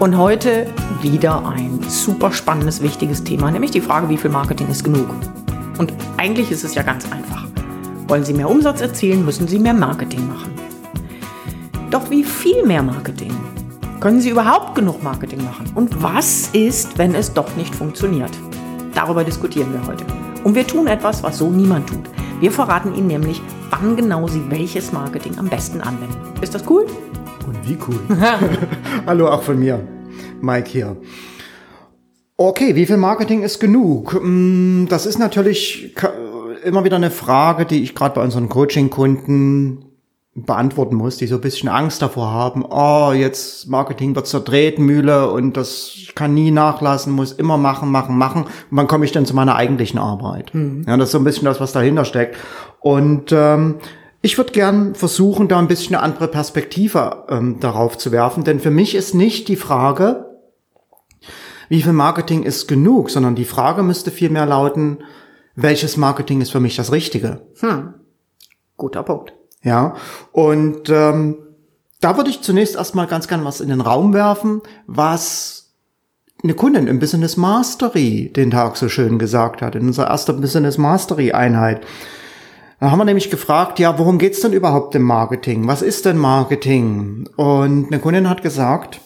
Und heute wieder ein super spannendes, wichtiges Thema, nämlich die Frage, wie viel Marketing ist genug? Und eigentlich ist es ja ganz einfach. Wollen Sie mehr Umsatz erzielen, müssen Sie mehr Marketing machen. Doch wie viel mehr Marketing? Können Sie überhaupt genug Marketing machen? Und was ist, wenn es doch nicht funktioniert? Darüber diskutieren wir heute. Und wir tun etwas, was so niemand tut. Wir verraten Ihnen nämlich, wann genau Sie welches Marketing am besten anwenden. Ist das cool? Und wie cool. Hallo auch von mir, Mike hier. Okay, wie viel Marketing ist genug? Mm, das ist natürlich immer wieder eine Frage, die ich gerade bei unseren Coaching-Kunden beantworten muss, die so ein bisschen Angst davor haben, oh, jetzt Marketing wird zur Tretmühle und das kann nie nachlassen, muss immer machen, machen, machen. Und wann komme ich denn zu meiner eigentlichen Arbeit? Mhm. Ja, das ist so ein bisschen das, was dahinter steckt. Und ähm, ich würde gern versuchen, da ein bisschen eine andere Perspektive ähm, darauf zu werfen, denn für mich ist nicht die Frage, wie viel Marketing ist genug, sondern die Frage müsste vielmehr lauten, welches Marketing ist für mich das Richtige? Hm. Guter Punkt. Ja, und ähm, da würde ich zunächst erstmal ganz gern was in den Raum werfen, was eine Kundin im Business Mastery den Tag so schön gesagt hat, in unserer ersten Business Mastery Einheit. Da haben wir nämlich gefragt, ja, worum geht's denn überhaupt im Marketing? Was ist denn Marketing? Und eine Kundin hat gesagt,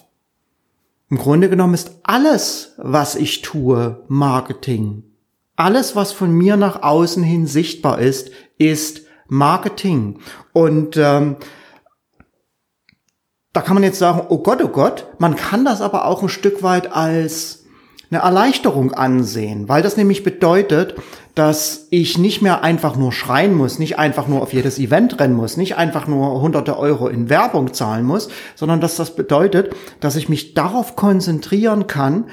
im Grunde genommen ist alles, was ich tue, Marketing. Alles, was von mir nach außen hin sichtbar ist, ist Marketing. Und ähm, da kann man jetzt sagen, oh Gott, oh Gott, man kann das aber auch ein Stück weit als eine Erleichterung ansehen, weil das nämlich bedeutet, dass ich nicht mehr einfach nur schreien muss, nicht einfach nur auf jedes Event rennen muss, nicht einfach nur hunderte Euro in Werbung zahlen muss, sondern dass das bedeutet, dass ich mich darauf konzentrieren kann,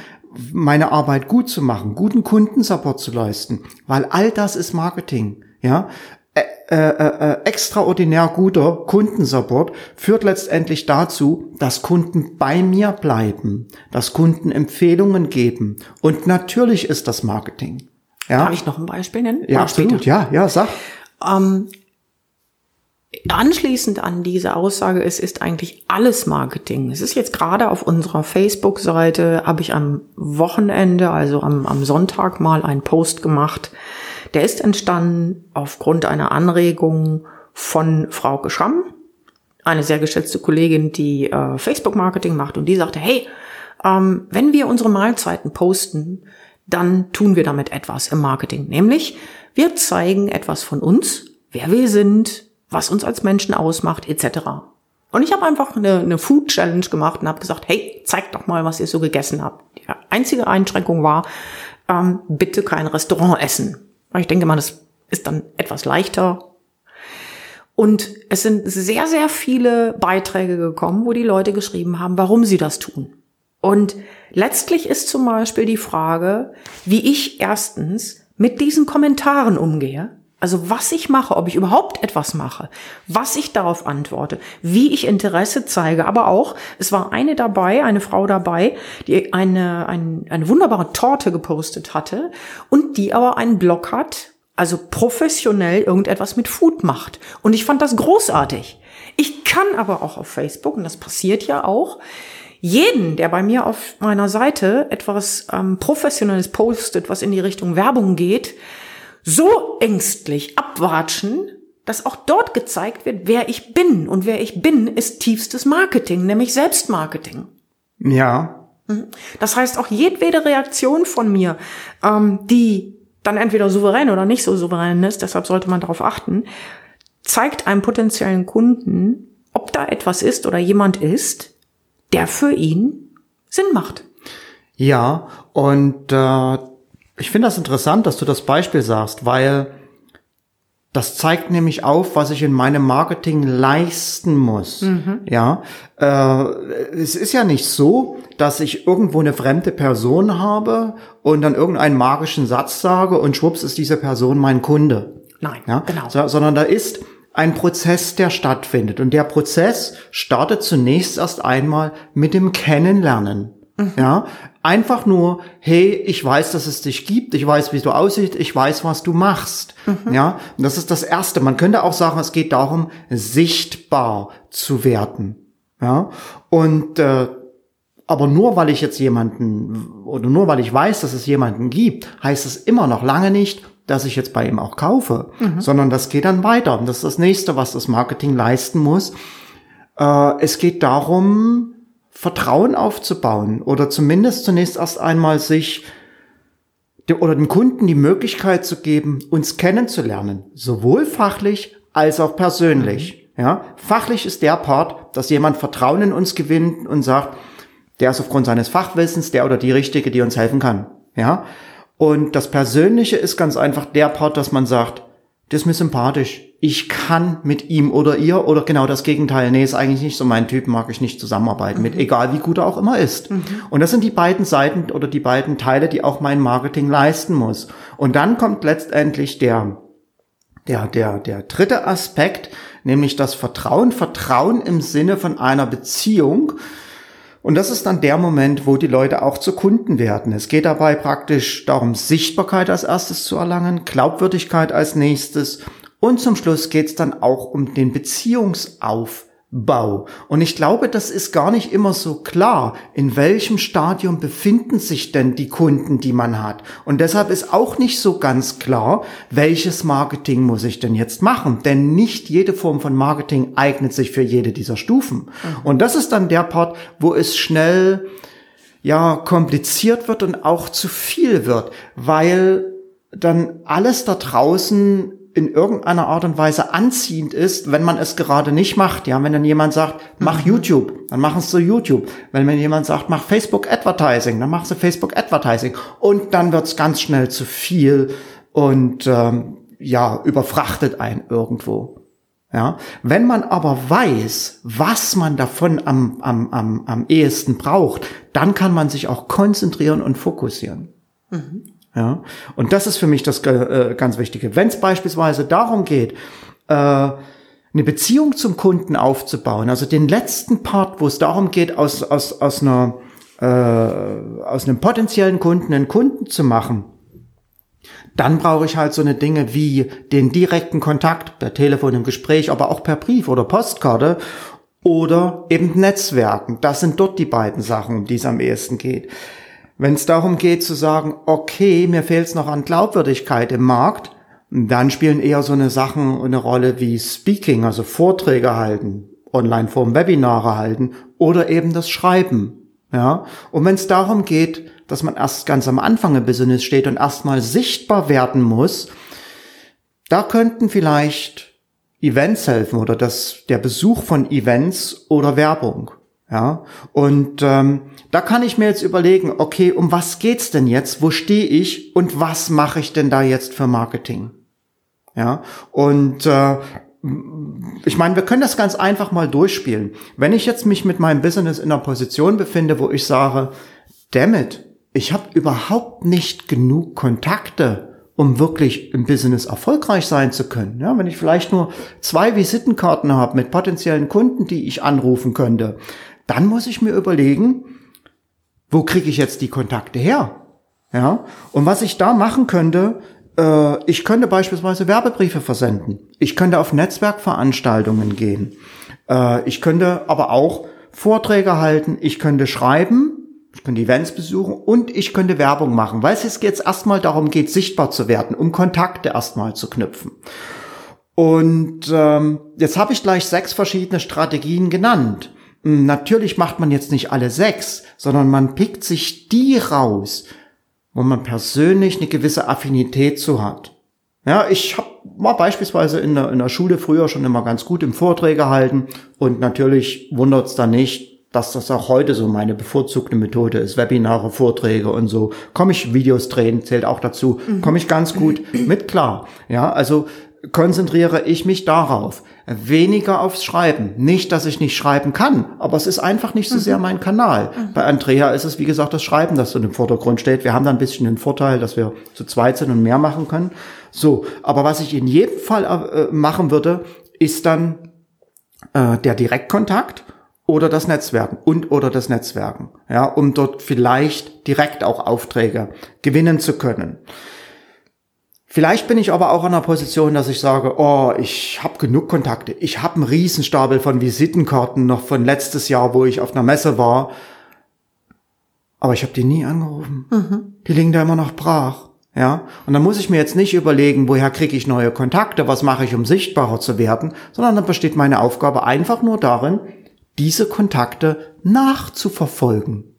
meine Arbeit gut zu machen, guten Kundensupport zu leisten, weil all das ist Marketing. Ja, äh, äh, äh, extraordinär guter Kundensupport führt letztendlich dazu, dass Kunden bei mir bleiben, dass Kunden Empfehlungen geben. Und natürlich ist das Marketing. Ja? Darf ich noch ein Beispiel nennen? Ja, absolut. Ja, ja, sag. Ähm, anschließend an diese Aussage, es ist eigentlich alles Marketing. Es ist jetzt gerade auf unserer Facebook-Seite, habe ich am Wochenende, also am, am Sonntag mal einen Post gemacht, der ist entstanden aufgrund einer Anregung von Frau Schramm, eine sehr geschätzte Kollegin, die äh, Facebook-Marketing macht und die sagte, hey, ähm, wenn wir unsere Mahlzeiten posten, dann tun wir damit etwas im Marketing. Nämlich, wir zeigen etwas von uns, wer wir sind, was uns als Menschen ausmacht, etc. Und ich habe einfach eine, eine Food Challenge gemacht und habe gesagt, hey, zeigt doch mal, was ihr so gegessen habt. Die einzige Einschränkung war, ähm, bitte kein Restaurant essen. Ich denke mal, das ist dann etwas leichter. Und es sind sehr, sehr viele Beiträge gekommen, wo die Leute geschrieben haben, warum sie das tun. Und letztlich ist zum Beispiel die Frage, wie ich erstens mit diesen Kommentaren umgehe. Also was ich mache, ob ich überhaupt etwas mache, was ich darauf antworte, wie ich Interesse zeige, aber auch, es war eine dabei, eine Frau dabei, die eine, eine, eine wunderbare Torte gepostet hatte und die aber einen Blog hat, also professionell irgendetwas mit Food macht. Und ich fand das großartig. Ich kann aber auch auf Facebook, und das passiert ja auch, jeden, der bei mir auf meiner Seite etwas ähm, Professionelles postet, was in die Richtung Werbung geht, so ängstlich abwatschen, dass auch dort gezeigt wird, wer ich bin. Und wer ich bin, ist tiefstes Marketing, nämlich Selbstmarketing. Ja. Mhm. Das heißt, auch jedwede Reaktion von mir, ähm, die dann entweder souverän oder nicht so souverän ist, deshalb sollte man darauf achten, zeigt einem potenziellen Kunden, ob da etwas ist oder jemand ist, der für ihn Sinn macht. Ja, und äh, ich finde das interessant, dass du das Beispiel sagst, weil Das zeigt nämlich auf, was ich in meinem Marketing leisten muss. Mhm. Ja, äh, es ist ja nicht so, dass ich irgendwo eine fremde Person habe und dann irgendeinen magischen Satz sage und schwupps ist diese Person mein Kunde. Nein, ja? genau. So, sondern da ist ein Prozess, der stattfindet. Und der Prozess startet zunächst erst einmal mit dem Kennenlernen. Mhm. Ja, einfach nur, hey, ich weiß, dass es dich gibt, ich weiß, wie du aussiehst, ich weiß, was du machst. Mhm. Ja, und das ist das Erste. Man könnte auch sagen, es geht darum, sichtbar zu werden. Ja, und äh, aber nur weil ich jetzt jemanden oder nur weil ich weiß, dass es jemanden gibt, heißt es immer noch lange nicht, dass ich jetzt bei ihm auch kaufe, mhm. sondern das geht dann weiter. Und das ist das nächste, was das Marketing leisten muss. Äh, es geht darum, Vertrauen aufzubauen oder zumindest zunächst erst einmal sich oder dem Kunden die Möglichkeit zu geben, uns kennenzulernen, sowohl fachlich als auch persönlich. Mhm. Ja, fachlich ist der Part, dass jemand Vertrauen in uns gewinnt und sagt, der ist aufgrund seines Fachwissens der oder die Richtige, die uns helfen kann. Ja, und das Persönliche ist ganz einfach der Part, dass man sagt, das ist mir sympathisch. Ich kann mit ihm oder ihr oder genau das Gegenteil. Nee, ist eigentlich nicht so mein Typ, mag ich nicht zusammenarbeiten mhm. mit, egal wie gut er auch immer ist. Mhm. Und das sind die beiden Seiten oder die beiden Teile, die auch mein Marketing leisten muss. Und dann kommt letztendlich der, der, der, der dritte Aspekt, nämlich das Vertrauen. Vertrauen im Sinne von einer Beziehung. Und das ist dann der Moment, wo die Leute auch zu Kunden werden. Es geht dabei praktisch darum, Sichtbarkeit als erstes zu erlangen, Glaubwürdigkeit als nächstes und zum Schluss geht es dann auch um den Beziehungsaufbau. Bau. Und ich glaube, das ist gar nicht immer so klar, in welchem Stadium befinden sich denn die Kunden, die man hat. Und deshalb ist auch nicht so ganz klar, welches Marketing muss ich denn jetzt machen. Denn nicht jede Form von Marketing eignet sich für jede dieser Stufen. Mhm. Und das ist dann der Part, wo es schnell, ja, kompliziert wird und auch zu viel wird, weil dann alles da draußen in irgendeiner Art und Weise anziehend ist, wenn man es gerade nicht macht. Ja, wenn dann jemand sagt, mach mhm. YouTube, dann machen sie YouTube. Wenn mir jemand sagt, mach Facebook Advertising, dann machst du Facebook Advertising. Und dann wird's ganz schnell zu viel und ähm, ja, überfrachtet ein irgendwo. Ja, wenn man aber weiß, was man davon am, am, am, am ehesten braucht, dann kann man sich auch konzentrieren und fokussieren. Mhm. Ja, und das ist für mich das äh, ganz Wichtige. Wenn es beispielsweise darum geht, äh, eine Beziehung zum Kunden aufzubauen, also den letzten Part, wo es darum geht, aus, aus, aus, einer, äh, aus einem potenziellen Kunden einen Kunden zu machen, dann brauche ich halt so eine Dinge wie den direkten Kontakt per Telefon im Gespräch, aber auch per Brief oder Postkarte oder eben Netzwerken. Das sind dort die beiden Sachen, um die es am ehesten geht. Wenn es darum geht zu sagen, okay, mir fehlt es noch an Glaubwürdigkeit im Markt, dann spielen eher so eine Sachen eine Rolle wie Speaking, also Vorträge halten, Online-Form Webinare halten oder eben das Schreiben. Ja, und wenn es darum geht, dass man erst ganz am Anfang im Business steht und erstmal sichtbar werden muss, da könnten vielleicht Events helfen oder das, der Besuch von Events oder Werbung. Ja, und ähm, da kann ich mir jetzt überlegen, okay, um was geht's denn jetzt? Wo stehe ich und was mache ich denn da jetzt für Marketing? Ja, und äh, ich meine, wir können das ganz einfach mal durchspielen. Wenn ich jetzt mich mit meinem Business in einer Position befinde, wo ich sage, damn it, ich habe überhaupt nicht genug Kontakte, um wirklich im Business erfolgreich sein zu können. Ja, wenn ich vielleicht nur zwei Visitenkarten habe mit potenziellen Kunden, die ich anrufen könnte, dann muss ich mir überlegen, wo kriege ich jetzt die Kontakte her? Ja, und was ich da machen könnte, äh, ich könnte beispielsweise Werbebriefe versenden. Ich könnte auf Netzwerkveranstaltungen gehen. Äh, ich könnte aber auch Vorträge halten. Ich könnte schreiben. Ich könnte Events besuchen und ich könnte Werbung machen, weil es jetzt erstmal darum geht, sichtbar zu werden, um Kontakte erstmal zu knüpfen. Und ähm, jetzt habe ich gleich sechs verschiedene Strategien genannt. Natürlich macht man jetzt nicht alle sechs, sondern man pickt sich die raus, wo man persönlich eine gewisse Affinität zu hat. Ja, ich hab, war beispielsweise in der, in der Schule früher schon immer ganz gut im Vorträge halten und natürlich wundert's da nicht, dass das auch heute so meine bevorzugte Methode ist. Webinare, Vorträge und so. Komme ich Videos drehen, zählt auch dazu. Mhm. Komme ich ganz gut mit klar. Ja, also konzentriere ich mich darauf. Weniger aufs Schreiben. Nicht, dass ich nicht schreiben kann, aber es ist einfach nicht so sehr mein Kanal. Bei Andrea ist es, wie gesagt, das Schreiben, das so im Vordergrund steht. Wir haben da ein bisschen den Vorteil, dass wir zu zweit sind und mehr machen können. So, aber was ich in jedem Fall äh, machen würde, ist dann äh, der Direktkontakt oder das Netzwerken und oder das Netzwerken, ja, um dort vielleicht direkt auch Aufträge gewinnen zu können. Vielleicht bin ich aber auch in der Position, dass ich sage, oh, ich habe genug Kontakte. Ich habe einen Riesenstapel von Visitenkarten noch von letztes Jahr, wo ich auf einer Messe war. Aber ich habe die nie angerufen. Mhm. Die liegen da immer noch brach. Ja, und dann muss ich mir jetzt nicht überlegen, woher kriege ich neue Kontakte, was mache ich, um sichtbarer zu werden, sondern dann besteht meine Aufgabe einfach nur darin, diese Kontakte nachzuverfolgen.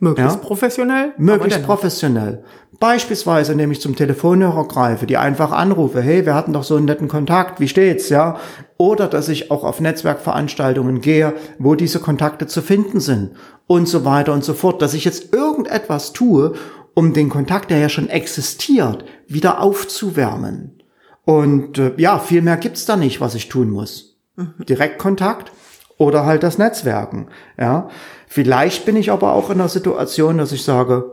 Möglichst ja? professionell? Möglichst professionell. Beispielsweise, indem ich zum Telefonhörer greife, die einfach anrufe, hey, wir hatten doch so einen netten Kontakt, wie steht's, ja? Oder dass ich auch auf Netzwerkveranstaltungen gehe, wo diese Kontakte zu finden sind und so weiter und so fort. Dass ich jetzt irgendetwas tue, um den Kontakt, der ja schon existiert, wieder aufzuwärmen. Und äh, ja, viel mehr gibt's da nicht, was ich tun muss. Mhm. Direktkontakt oder halt das Netzwerken, ja? Vielleicht bin ich aber auch in der Situation, dass ich sage,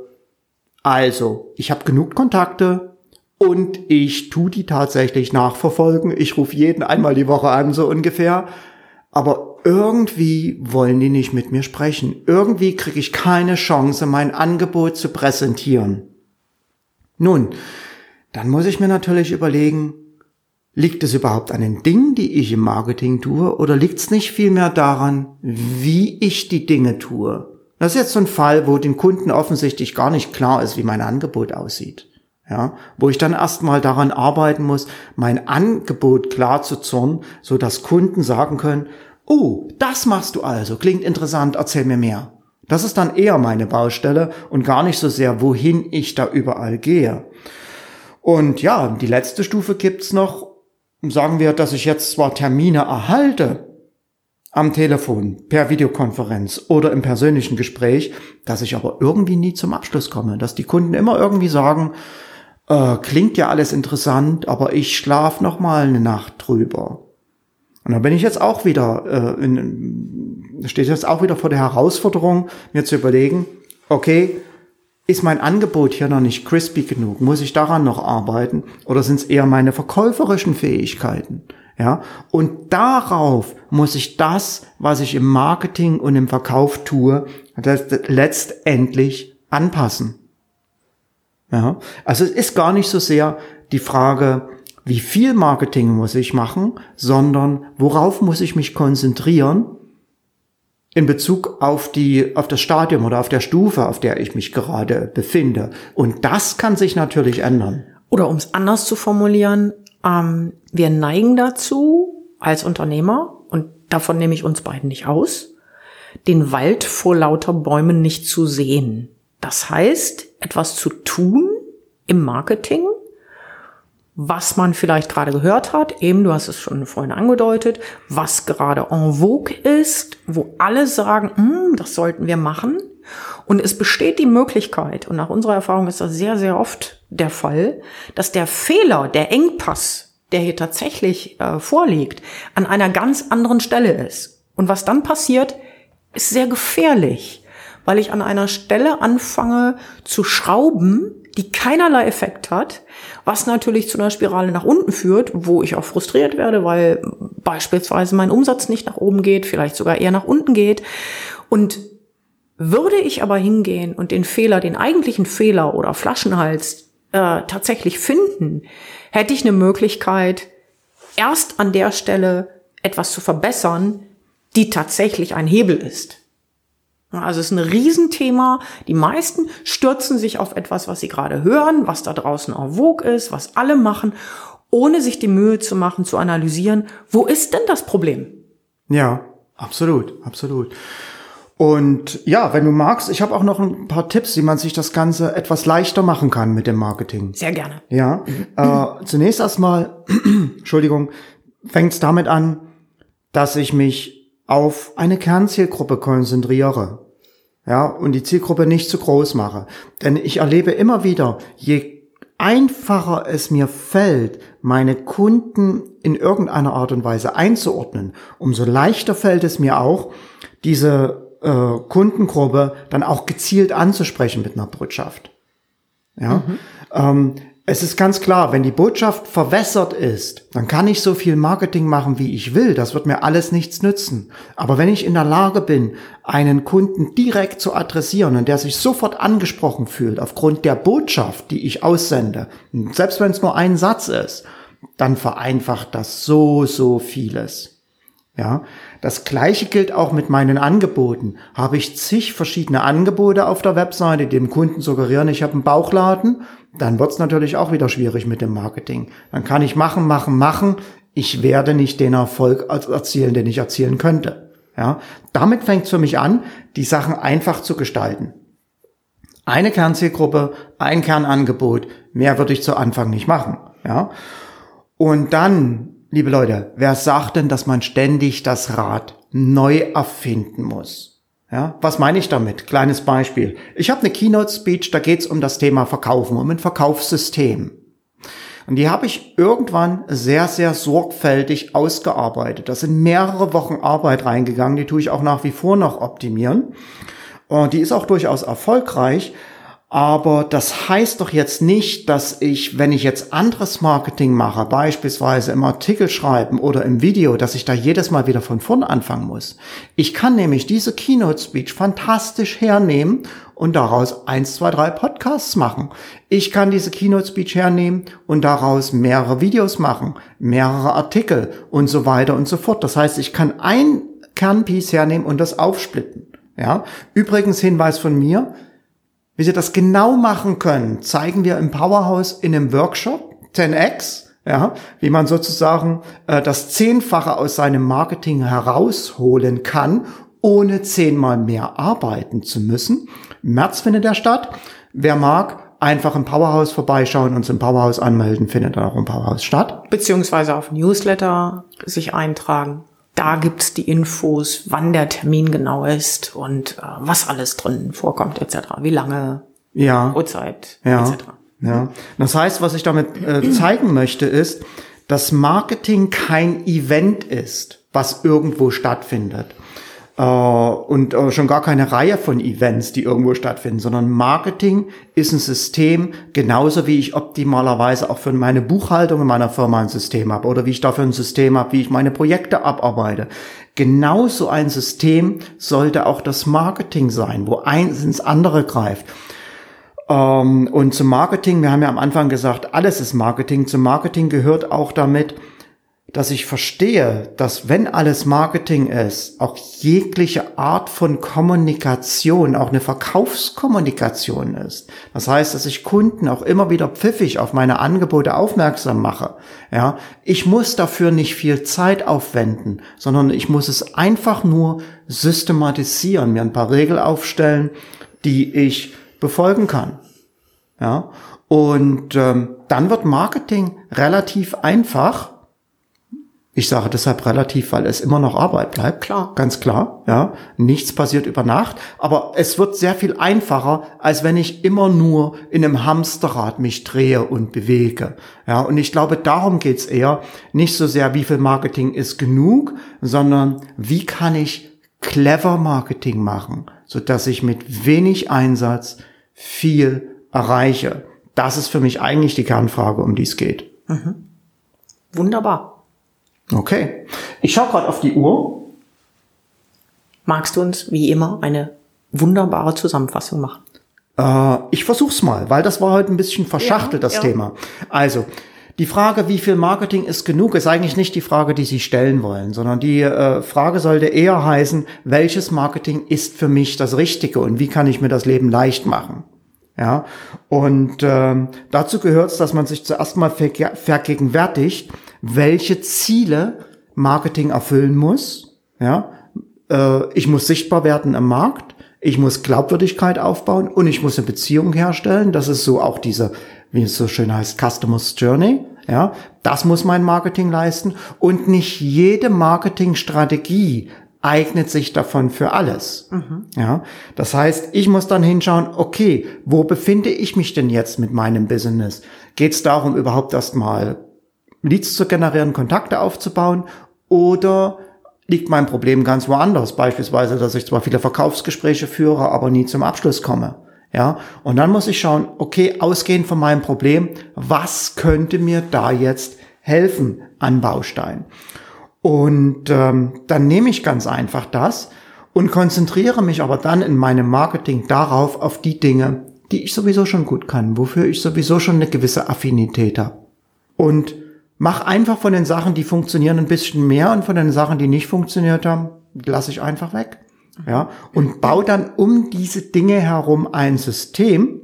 also, ich habe genug Kontakte und ich tu die tatsächlich nachverfolgen. Ich rufe jeden einmal die Woche an, so ungefähr. Aber irgendwie wollen die nicht mit mir sprechen. Irgendwie kriege ich keine Chance, mein Angebot zu präsentieren. Nun, dann muss ich mir natürlich überlegen, Liegt es überhaupt an den Dingen, die ich im Marketing tue, oder liegt es nicht vielmehr daran, wie ich die Dinge tue? Das ist jetzt so ein Fall, wo den Kunden offensichtlich gar nicht klar ist, wie mein Angebot aussieht. Ja, wo ich dann erstmal daran arbeiten muss, mein Angebot klar zu zurren, so dass Kunden sagen können, oh, das machst du also, klingt interessant, erzähl mir mehr. Das ist dann eher meine Baustelle und gar nicht so sehr, wohin ich da überall gehe. Und ja, die letzte Stufe gibt's noch, sagen wir, dass ich jetzt zwar Termine erhalte am Telefon, per Videokonferenz oder im persönlichen Gespräch, dass ich aber irgendwie nie zum Abschluss komme, dass die Kunden immer irgendwie sagen, äh, klingt ja alles interessant, aber ich schlaf noch mal eine Nacht drüber. Und da bin ich jetzt auch wieder, äh, in, steht jetzt auch wieder vor der Herausforderung, mir zu überlegen, okay, ist mein Angebot hier noch nicht crispy genug? Muss ich daran noch arbeiten? Oder sind es eher meine verkäuferischen Fähigkeiten? Ja, und darauf muss ich das, was ich im Marketing und im Verkauf tue, letztendlich anpassen. Ja, also es ist gar nicht so sehr die Frage, wie viel Marketing muss ich machen, sondern worauf muss ich mich konzentrieren, in Bezug auf die, auf das Stadium oder auf der Stufe, auf der ich mich gerade befinde. Und das kann sich natürlich ändern. Oder um es anders zu formulieren, ähm, wir neigen dazu als Unternehmer, und davon nehme ich uns beiden nicht aus, den Wald vor lauter Bäumen nicht zu sehen. Das heißt, etwas zu tun im Marketing, was man vielleicht gerade gehört hat, eben, du hast es schon vorhin angedeutet, was gerade en vogue ist, wo alle sagen, hm, das sollten wir machen. Und es besteht die Möglichkeit, und nach unserer Erfahrung ist das sehr, sehr oft der Fall, dass der Fehler, der Engpass, der hier tatsächlich äh, vorliegt, an einer ganz anderen Stelle ist. Und was dann passiert, ist sehr gefährlich, weil ich an einer Stelle anfange zu schrauben, die keinerlei Effekt hat, was natürlich zu einer Spirale nach unten führt, wo ich auch frustriert werde, weil beispielsweise mein Umsatz nicht nach oben geht, vielleicht sogar eher nach unten geht. Und würde ich aber hingehen und den Fehler, den eigentlichen Fehler oder Flaschenhals äh, tatsächlich finden, hätte ich eine Möglichkeit, erst an der Stelle etwas zu verbessern, die tatsächlich ein Hebel ist. Also es ist ein Riesenthema. Die meisten stürzen sich auf etwas, was sie gerade hören, was da draußen en vogue ist, was alle machen, ohne sich die Mühe zu machen, zu analysieren, wo ist denn das Problem? Ja, absolut, absolut. Und ja, wenn du magst, ich habe auch noch ein paar Tipps, wie man sich das Ganze etwas leichter machen kann mit dem Marketing. Sehr gerne. Ja, äh, zunächst erstmal, Entschuldigung, fängt es damit an, dass ich mich auf eine Kernzielgruppe konzentriere ja, und die Zielgruppe nicht zu groß mache. Denn ich erlebe immer wieder, je einfacher es mir fällt, meine Kunden in irgendeiner Art und Weise einzuordnen, umso leichter fällt es mir auch, diese äh, Kundengruppe dann auch gezielt anzusprechen mit einer Botschaft. Ja, mhm. ähm, es ist ganz klar, wenn die Botschaft verwässert ist, dann kann ich so viel Marketing machen, wie ich will. Das wird mir alles nichts nützen. Aber wenn ich in der Lage bin, einen Kunden direkt zu adressieren und der sich sofort angesprochen fühlt aufgrund der Botschaft, die ich aussende, selbst wenn es nur ein Satz ist, dann vereinfacht das so, so vieles. Ja, das gleiche gilt auch mit meinen Angeboten. Habe ich zig verschiedene Angebote auf der Webseite, die dem Kunden suggerieren, ich habe einen Bauchladen, dann wird es natürlich auch wieder schwierig mit dem Marketing. Dann kann ich machen, machen, machen. Ich werde nicht den Erfolg erzielen, den ich erzielen könnte. Ja, damit fängt es für mich an, die Sachen einfach zu gestalten. Eine Kernzielgruppe, ein Kernangebot, mehr würde ich zu Anfang nicht machen. Ja, und dann liebe Leute, wer sagt denn, dass man ständig das Rad neu erfinden muss? Ja, was meine ich damit? Kleines Beispiel. Ich habe eine Keynote-Speech, da geht's um das Thema Verkaufen, um ein Verkaufssystem. Und die habe ich irgendwann sehr, sehr sorgfältig ausgearbeitet. Da sind mehrere Wochen Arbeit reingegangen, die tue ich auch nach wie vor noch optimieren. Und die ist auch durchaus erfolgreich. Aber das heißt doch jetzt nicht, dass ich, wenn ich jetzt anderes Marketing mache, beispielsweise im Artikel schreiben oder im Video, dass ich da jedes Mal wieder von vorn anfangen muss. Ich kann nämlich diese Keynote Speech fantastisch hernehmen und daraus eins, zwei, drei Podcasts machen. Ich kann diese Keynote Speech hernehmen und daraus mehrere Videos machen, mehrere Artikel und so weiter und so fort. Das heißt, ich kann ein Kernpiece hernehmen und das aufsplitten. Ja. Übrigens Hinweis von mir. Wie Sie das genau machen können, zeigen wir im Powerhouse in einem Workshop 10x, ja, wie man sozusagen äh, das Zehnfache aus seinem Marketing herausholen kann, ohne zehnmal mehr arbeiten zu müssen. Im März findet er statt. Wer mag, einfach im Powerhouse vorbeischauen, uns im Powerhouse anmelden, findet dann auch im Powerhouse statt. Beziehungsweise auf Newsletter sich eintragen. Da gibt's die Infos, wann der Termin genau ist und äh, was alles drin vorkommt etc. Wie lange, ja. Uhrzeit ja. etc. Ja. Das heißt, was ich damit äh, zeigen möchte, ist, dass Marketing kein Event ist, was irgendwo stattfindet und äh, schon gar keine Reihe von Events, die irgendwo stattfinden, sondern Marketing ist ein System, genauso wie ich optimalerweise auch für meine Buchhaltung in meiner Firma ein System habe oder wie ich dafür ein System habe, wie ich meine Projekte abarbeite. Genauso ein System sollte auch das Marketing sein, wo eins ins andere greift. Ähm, und zum Marketing, wir haben ja am Anfang gesagt, alles ist Marketing. Zum Marketing gehört auch damit, dass ich verstehe, dass wenn alles Marketing ist, auch jegliche Art von Kommunikation auch eine Verkaufskommunikation ist. Das heißt, dass ich Kunden auch immer wieder pfiffig auf meine Angebote aufmerksam mache. Ja, ich muss dafür nicht viel Zeit aufwenden, sondern ich muss es einfach nur systematisieren, mir ein paar Regeln aufstellen, die ich befolgen kann. Ja, und ähm, dann wird Marketing relativ einfach ich sage deshalb relativ, weil es immer noch Arbeit bleibt. Klar. Ganz klar, ja. Nichts passiert über Nacht. Aber es wird sehr viel einfacher, als wenn ich immer nur in einem Hamsterrad mich drehe und bewege. Ja, und ich glaube, darum geht's eher. Nicht so sehr, wie viel Marketing ist genug, sondern wie kann ich clever Marketing machen, so dass ich mit wenig Einsatz viel erreiche. Das ist für mich eigentlich die Kernfrage, um die es geht. Mhm. Wunderbar. Okay. Ich schaue gerade auf die Uhr. Magst du uns wie immer eine wunderbare Zusammenfassung machen? Äh, ich versuch's mal, weil das war heute ein bisschen verschachtelt, ja, das ja. Thema. Also, die Frage, wie viel Marketing ist genug, ist eigentlich nicht die Frage, die Sie stellen wollen, sondern die äh, Frage sollte eher heißen, welches Marketing ist für mich das Richtige und wie kann ich mir das Leben leicht machen? Ja, und ähm, dazu gehört es, dass man sich zuerst mal vergegenwärtigt, welche Ziele Marketing erfüllen muss. Ja, äh, ich muss sichtbar werden im Markt, ich muss Glaubwürdigkeit aufbauen und ich muss eine Beziehung herstellen. Das ist so auch diese, wie es so schön heißt, Customer's Journey. Ja, das muss mein Marketing leisten und nicht jede Marketingstrategie eignet sich davon für alles. Ja, das heißt, ich muss dann hinschauen, okay, wo befinde ich mich denn jetzt mit meinem Business? Geht es darum, überhaupt erstmal Leads zu generieren, Kontakte aufzubauen oder liegt mein Problem ganz woanders? Beispielsweise, dass ich zwar viele Verkaufsgespräche führe, aber nie zum Abschluss komme. Ja, und dann muss ich schauen, okay, ausgehend von meinem Problem, was könnte mir da jetzt helfen an Baustein? Und ähm, dann nehme ich ganz einfach das und konzentriere mich aber dann in meinem Marketing darauf, auf die Dinge, die ich sowieso schon gut kann, wofür ich sowieso schon eine gewisse Affinität habe. Und mach einfach von den Sachen, die funktionieren, ein bisschen mehr und von den Sachen, die nicht funktioniert haben, lasse ich einfach weg. Ja, und bau dann um diese Dinge herum ein System,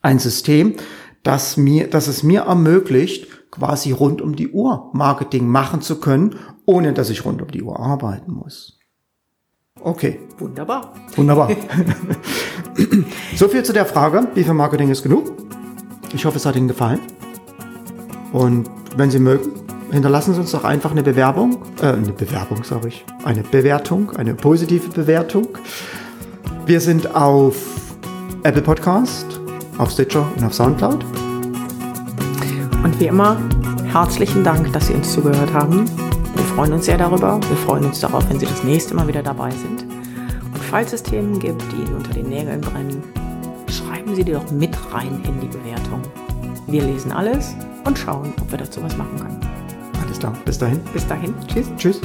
ein System, das mir, das es mir ermöglicht, quasi rund um die Uhr Marketing machen zu können, ohne dass ich rund um die Uhr arbeiten muss. Okay. Wunderbar. Wunderbar. so viel zu der Frage, wie viel Marketing ist genug? Ich hoffe, es hat Ihnen gefallen. Und wenn Sie mögen, hinterlassen Sie uns doch einfach eine Bewerbung, äh, eine Bewerbung, sage ich, eine Bewertung, eine positive Bewertung. Wir sind auf Apple Podcast, auf Stitcher und auf Soundcloud. Und wie immer, herzlichen Dank, dass Sie uns zugehört haben. Wir freuen uns sehr darüber. Wir freuen uns darauf, wenn Sie das nächste Mal wieder dabei sind. Und falls es Themen gibt, die Ihnen unter den Nägeln brennen, schreiben Sie die doch mit rein in die Bewertung. Wir lesen alles und schauen, ob wir dazu was machen können. Alles klar, bis dahin. Bis dahin, tschüss. Tschüss.